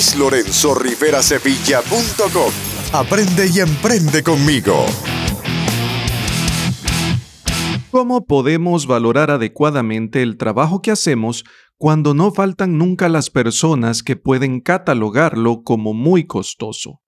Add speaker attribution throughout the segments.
Speaker 1: luislorenzorriverasevilla.com. Aprende y emprende conmigo.
Speaker 2: ¿Cómo podemos valorar adecuadamente el trabajo que hacemos cuando no faltan nunca las personas que pueden catalogarlo como muy costoso?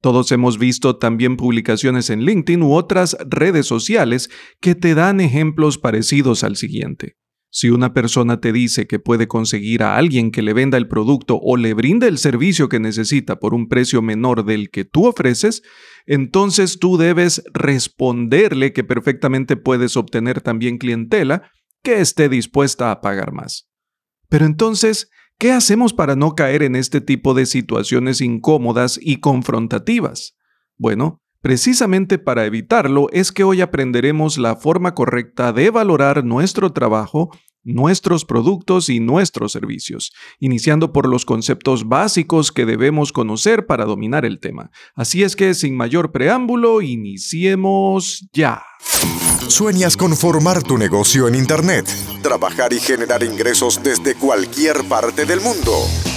Speaker 2: Todos hemos visto también publicaciones en LinkedIn u otras redes sociales que te dan ejemplos parecidos al siguiente. Si una persona te dice que puede conseguir a alguien que le venda el producto o le brinde el servicio que necesita por un precio menor del que tú ofreces, entonces tú debes responderle que perfectamente puedes obtener también clientela que esté dispuesta a pagar más. Pero entonces, ¿Qué hacemos para no caer en este tipo de situaciones incómodas y confrontativas? Bueno, precisamente para evitarlo es que hoy aprenderemos la forma correcta de valorar nuestro trabajo, nuestros productos y nuestros servicios, iniciando por los conceptos básicos que debemos conocer para dominar el tema. Así es que, sin mayor preámbulo, iniciemos ya.
Speaker 1: ¿Sueñas con formar tu negocio en Internet? Trabajar y generar ingresos desde cualquier parte del mundo.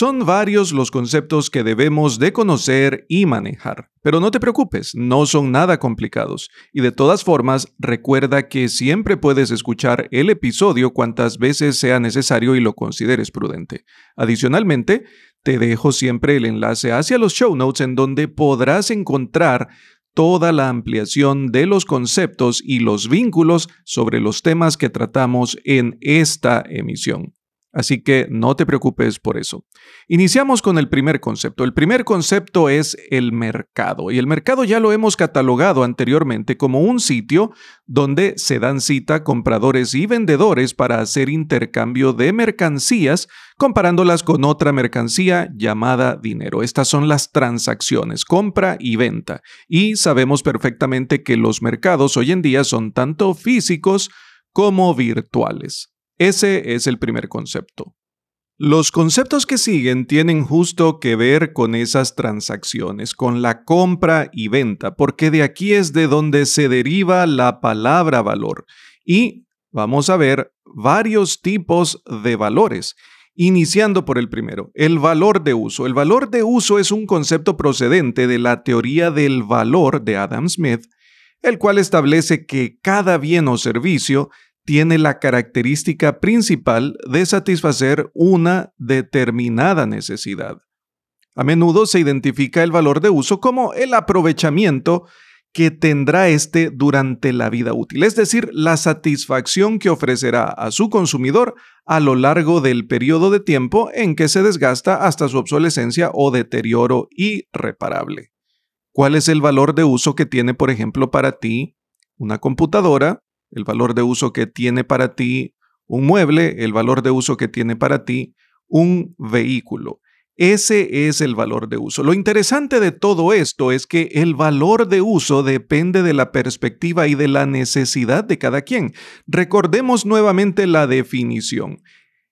Speaker 2: Son varios los conceptos que debemos de conocer y manejar. Pero no te preocupes, no son nada complicados. Y de todas formas, recuerda que siempre puedes escuchar el episodio cuantas veces sea necesario y lo consideres prudente. Adicionalmente, te dejo siempre el enlace hacia los show notes en donde podrás encontrar toda la ampliación de los conceptos y los vínculos sobre los temas que tratamos en esta emisión. Así que no te preocupes por eso. Iniciamos con el primer concepto. El primer concepto es el mercado. Y el mercado ya lo hemos catalogado anteriormente como un sitio donde se dan cita compradores y vendedores para hacer intercambio de mercancías comparándolas con otra mercancía llamada dinero. Estas son las transacciones, compra y venta. Y sabemos perfectamente que los mercados hoy en día son tanto físicos como virtuales. Ese es el primer concepto. Los conceptos que siguen tienen justo que ver con esas transacciones, con la compra y venta, porque de aquí es de donde se deriva la palabra valor. Y vamos a ver varios tipos de valores. Iniciando por el primero, el valor de uso. El valor de uso es un concepto procedente de la teoría del valor de Adam Smith, el cual establece que cada bien o servicio tiene la característica principal de satisfacer una determinada necesidad. A menudo se identifica el valor de uso como el aprovechamiento que tendrá éste durante la vida útil, es decir, la satisfacción que ofrecerá a su consumidor a lo largo del periodo de tiempo en que se desgasta hasta su obsolescencia o deterioro irreparable. ¿Cuál es el valor de uso que tiene, por ejemplo, para ti una computadora, el valor de uso que tiene para ti un mueble, el valor de uso que tiene para ti un vehículo. Ese es el valor de uso. Lo interesante de todo esto es que el valor de uso depende de la perspectiva y de la necesidad de cada quien. Recordemos nuevamente la definición.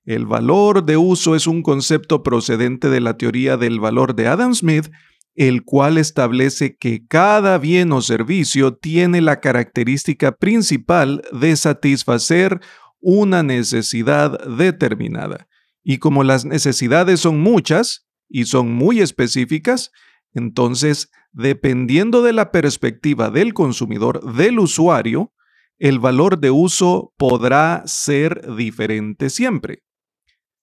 Speaker 2: El valor de uso es un concepto procedente de la teoría del valor de Adam Smith el cual establece que cada bien o servicio tiene la característica principal de satisfacer una necesidad determinada. Y como las necesidades son muchas y son muy específicas, entonces, dependiendo de la perspectiva del consumidor, del usuario, el valor de uso podrá ser diferente siempre.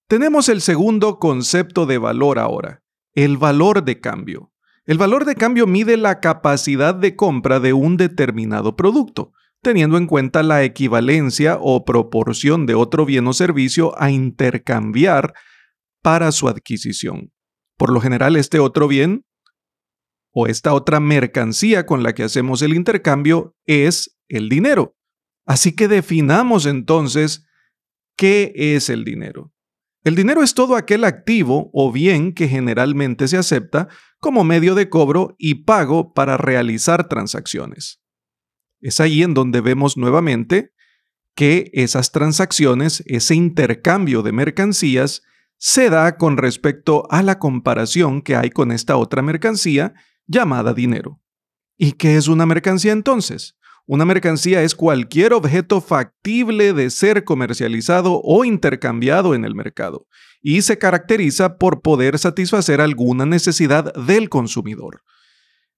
Speaker 2: Tenemos el segundo concepto de valor ahora, el valor de cambio. El valor de cambio mide la capacidad de compra de un determinado producto, teniendo en cuenta la equivalencia o proporción de otro bien o servicio a intercambiar para su adquisición. Por lo general, este otro bien o esta otra mercancía con la que hacemos el intercambio es el dinero. Así que definamos entonces qué es el dinero. El dinero es todo aquel activo o bien que generalmente se acepta como medio de cobro y pago para realizar transacciones. Es ahí en donde vemos nuevamente que esas transacciones, ese intercambio de mercancías, se da con respecto a la comparación que hay con esta otra mercancía llamada dinero. ¿Y qué es una mercancía entonces? Una mercancía es cualquier objeto factible de ser comercializado o intercambiado en el mercado y se caracteriza por poder satisfacer alguna necesidad del consumidor.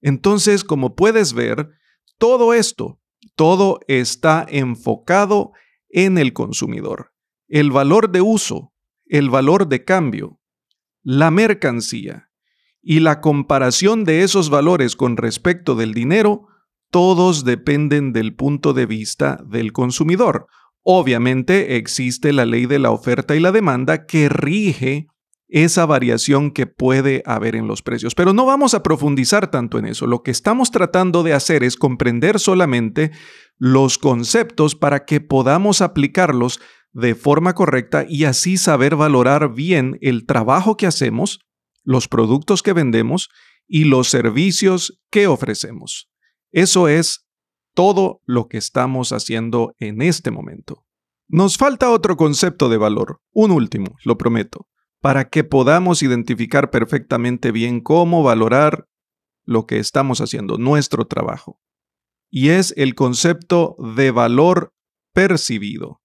Speaker 2: Entonces, como puedes ver, todo esto, todo está enfocado en el consumidor. El valor de uso, el valor de cambio, la mercancía y la comparación de esos valores con respecto del dinero todos dependen del punto de vista del consumidor. Obviamente existe la ley de la oferta y la demanda que rige esa variación que puede haber en los precios. Pero no vamos a profundizar tanto en eso. Lo que estamos tratando de hacer es comprender solamente los conceptos para que podamos aplicarlos de forma correcta y así saber valorar bien el trabajo que hacemos, los productos que vendemos y los servicios que ofrecemos. Eso es todo lo que estamos haciendo en este momento. Nos falta otro concepto de valor, un último, lo prometo, para que podamos identificar perfectamente bien cómo valorar lo que estamos haciendo, nuestro trabajo. Y es el concepto de valor percibido.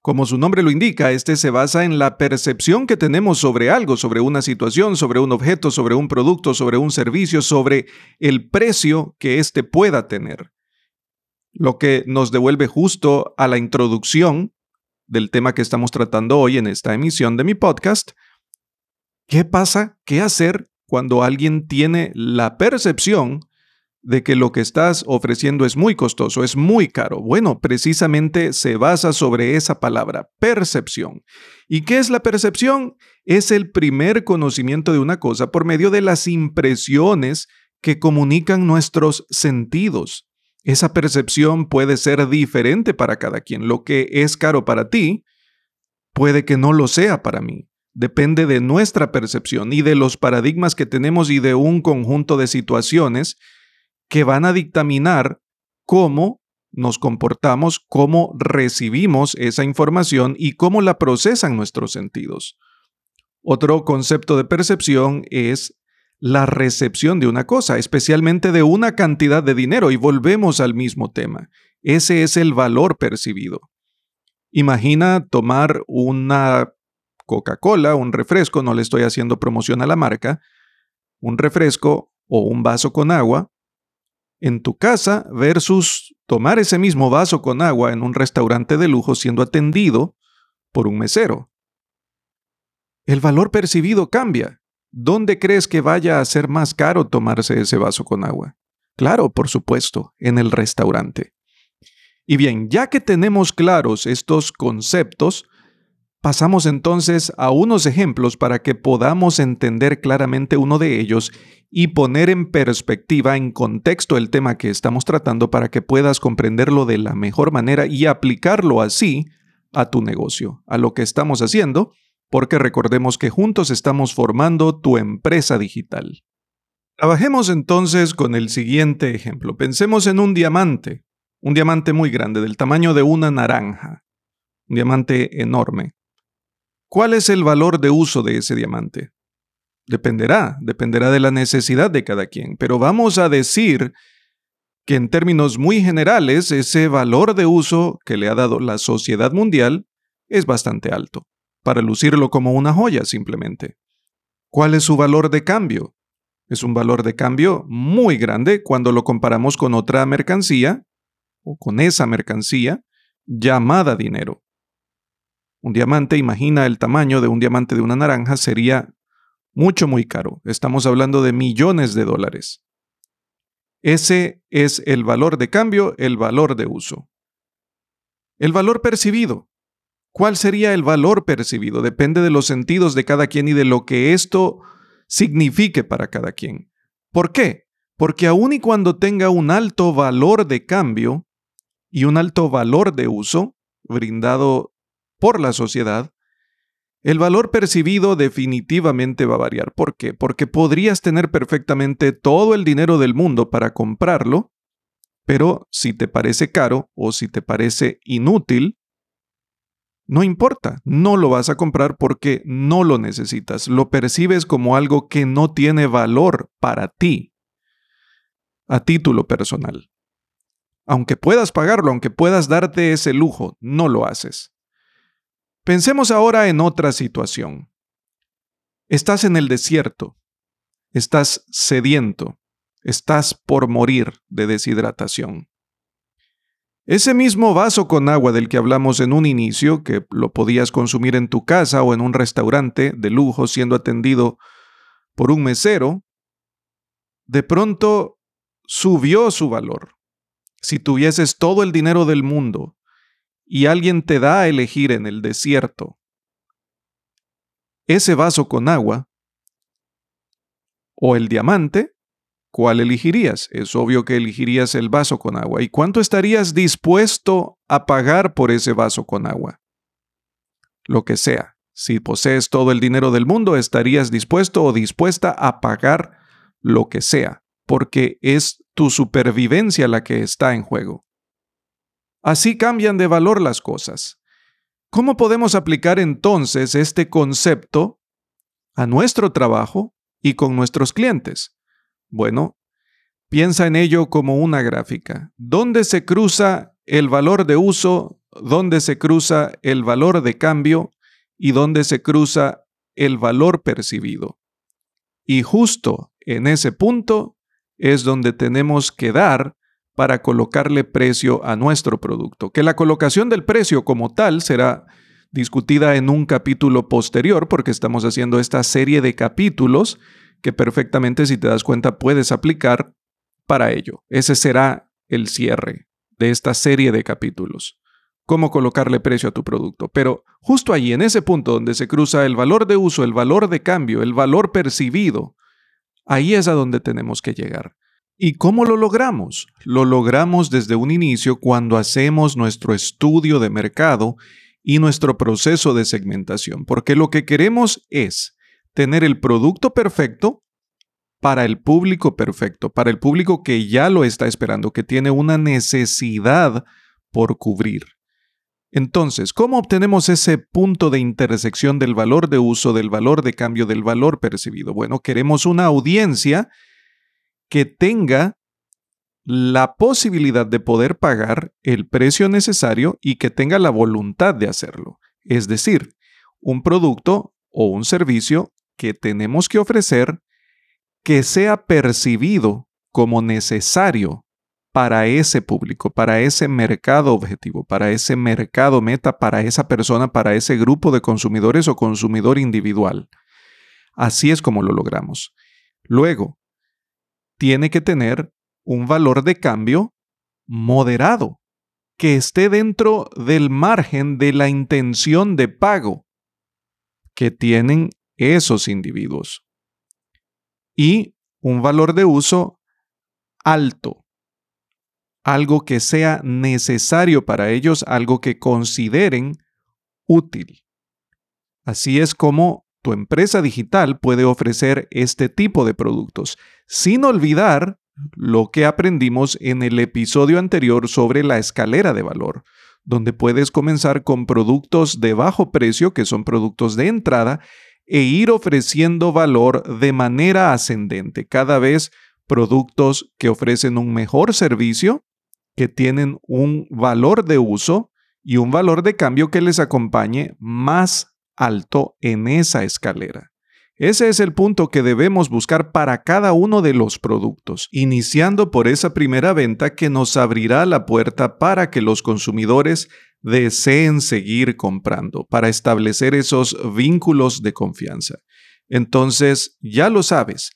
Speaker 2: Como su nombre lo indica, este se basa en la percepción que tenemos sobre algo, sobre una situación, sobre un objeto, sobre un producto, sobre un servicio, sobre el precio que éste pueda tener. Lo que nos devuelve justo a la introducción del tema que estamos tratando hoy en esta emisión de mi podcast. ¿Qué pasa? ¿Qué hacer cuando alguien tiene la percepción de que lo que estás ofreciendo es muy costoso, es muy caro. Bueno, precisamente se basa sobre esa palabra, percepción. ¿Y qué es la percepción? Es el primer conocimiento de una cosa por medio de las impresiones que comunican nuestros sentidos. Esa percepción puede ser diferente para cada quien. Lo que es caro para ti puede que no lo sea para mí. Depende de nuestra percepción y de los paradigmas que tenemos y de un conjunto de situaciones que van a dictaminar cómo nos comportamos, cómo recibimos esa información y cómo la procesan nuestros sentidos. Otro concepto de percepción es la recepción de una cosa, especialmente de una cantidad de dinero, y volvemos al mismo tema. Ese es el valor percibido. Imagina tomar una Coca-Cola, un refresco, no le estoy haciendo promoción a la marca, un refresco o un vaso con agua, en tu casa versus tomar ese mismo vaso con agua en un restaurante de lujo siendo atendido por un mesero. El valor percibido cambia. ¿Dónde crees que vaya a ser más caro tomarse ese vaso con agua? Claro, por supuesto, en el restaurante. Y bien, ya que tenemos claros estos conceptos, pasamos entonces a unos ejemplos para que podamos entender claramente uno de ellos y poner en perspectiva, en contexto el tema que estamos tratando para que puedas comprenderlo de la mejor manera y aplicarlo así a tu negocio, a lo que estamos haciendo, porque recordemos que juntos estamos formando tu empresa digital. Trabajemos entonces con el siguiente ejemplo. Pensemos en un diamante, un diamante muy grande, del tamaño de una naranja, un diamante enorme. ¿Cuál es el valor de uso de ese diamante? Dependerá, dependerá de la necesidad de cada quien, pero vamos a decir que en términos muy generales ese valor de uso que le ha dado la sociedad mundial es bastante alto, para lucirlo como una joya simplemente. ¿Cuál es su valor de cambio? Es un valor de cambio muy grande cuando lo comparamos con otra mercancía o con esa mercancía llamada dinero. Un diamante, imagina el tamaño de un diamante de una naranja, sería mucho, muy caro. Estamos hablando de millones de dólares. Ese es el valor de cambio, el valor de uso. El valor percibido. ¿Cuál sería el valor percibido? Depende de los sentidos de cada quien y de lo que esto signifique para cada quien. ¿Por qué? Porque aun y cuando tenga un alto valor de cambio y un alto valor de uso brindado por la sociedad, El valor percibido definitivamente va a variar. ¿Por qué? Porque podrías tener perfectamente todo el dinero del mundo para comprarlo, pero si te parece caro o si te parece inútil, no importa, no lo vas a comprar porque no lo necesitas, lo percibes como algo que no tiene valor para ti, a título personal. Aunque puedas pagarlo, aunque puedas darte ese lujo, no lo haces. Pensemos ahora en otra situación. Estás en el desierto, estás sediento, estás por morir de deshidratación. Ese mismo vaso con agua del que hablamos en un inicio, que lo podías consumir en tu casa o en un restaurante de lujo siendo atendido por un mesero, de pronto subió su valor. Si tuvieses todo el dinero del mundo y alguien te da a elegir en el desierto ese vaso con agua o el diamante, ¿cuál elegirías? Es obvio que elegirías el vaso con agua. ¿Y cuánto estarías dispuesto a pagar por ese vaso con agua? Lo que sea. Si posees todo el dinero del mundo, estarías dispuesto o dispuesta a pagar lo que sea, porque es tu supervivencia la que está en juego. Así cambian de valor las cosas. ¿Cómo podemos aplicar entonces este concepto a nuestro trabajo y con nuestros clientes? Bueno, piensa en ello como una gráfica. ¿Dónde se cruza el valor de uso? ¿Dónde se cruza el valor de cambio? ¿Y dónde se cruza el valor percibido? Y justo en ese punto es donde tenemos que dar para colocarle precio a nuestro producto. Que la colocación del precio como tal será discutida en un capítulo posterior porque estamos haciendo esta serie de capítulos que perfectamente si te das cuenta puedes aplicar para ello. Ese será el cierre de esta serie de capítulos. Cómo colocarle precio a tu producto. Pero justo allí, en ese punto donde se cruza el valor de uso, el valor de cambio, el valor percibido, ahí es a donde tenemos que llegar. ¿Y cómo lo logramos? Lo logramos desde un inicio cuando hacemos nuestro estudio de mercado y nuestro proceso de segmentación, porque lo que queremos es tener el producto perfecto para el público perfecto, para el público que ya lo está esperando, que tiene una necesidad por cubrir. Entonces, ¿cómo obtenemos ese punto de intersección del valor de uso, del valor de cambio, del valor percibido? Bueno, queremos una audiencia que tenga la posibilidad de poder pagar el precio necesario y que tenga la voluntad de hacerlo. Es decir, un producto o un servicio que tenemos que ofrecer que sea percibido como necesario para ese público, para ese mercado objetivo, para ese mercado meta, para esa persona, para ese grupo de consumidores o consumidor individual. Así es como lo logramos. Luego, tiene que tener un valor de cambio moderado, que esté dentro del margen de la intención de pago que tienen esos individuos. Y un valor de uso alto, algo que sea necesario para ellos, algo que consideren útil. Así es como tu empresa digital puede ofrecer este tipo de productos, sin olvidar lo que aprendimos en el episodio anterior sobre la escalera de valor, donde puedes comenzar con productos de bajo precio, que son productos de entrada, e ir ofreciendo valor de manera ascendente, cada vez productos que ofrecen un mejor servicio, que tienen un valor de uso y un valor de cambio que les acompañe más alto en esa escalera. Ese es el punto que debemos buscar para cada uno de los productos, iniciando por esa primera venta que nos abrirá la puerta para que los consumidores deseen seguir comprando, para establecer esos vínculos de confianza. Entonces, ya lo sabes,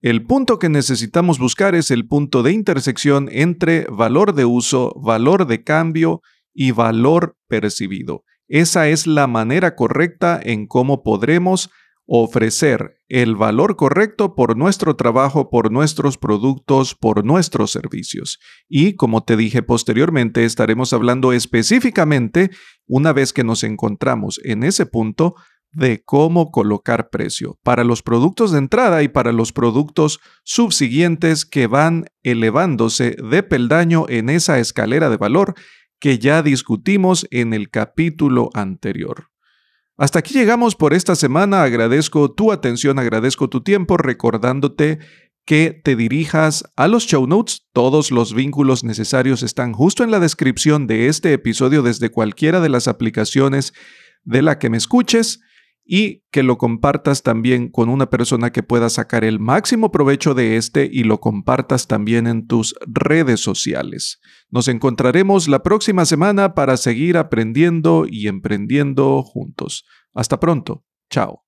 Speaker 2: el punto que necesitamos buscar es el punto de intersección entre valor de uso, valor de cambio y valor percibido. Esa es la manera correcta en cómo podremos ofrecer el valor correcto por nuestro trabajo, por nuestros productos, por nuestros servicios. Y como te dije posteriormente, estaremos hablando específicamente, una vez que nos encontramos en ese punto, de cómo colocar precio para los productos de entrada y para los productos subsiguientes que van elevándose de peldaño en esa escalera de valor que ya discutimos en el capítulo anterior. Hasta aquí llegamos por esta semana. Agradezco tu atención, agradezco tu tiempo, recordándote que te dirijas a los show notes. Todos los vínculos necesarios están justo en la descripción de este episodio desde cualquiera de las aplicaciones de la que me escuches y que lo compartas también con una persona que pueda sacar el máximo provecho de este y lo compartas también en tus redes sociales. Nos encontraremos la próxima semana para seguir aprendiendo y emprendiendo juntos. Hasta pronto. Chao.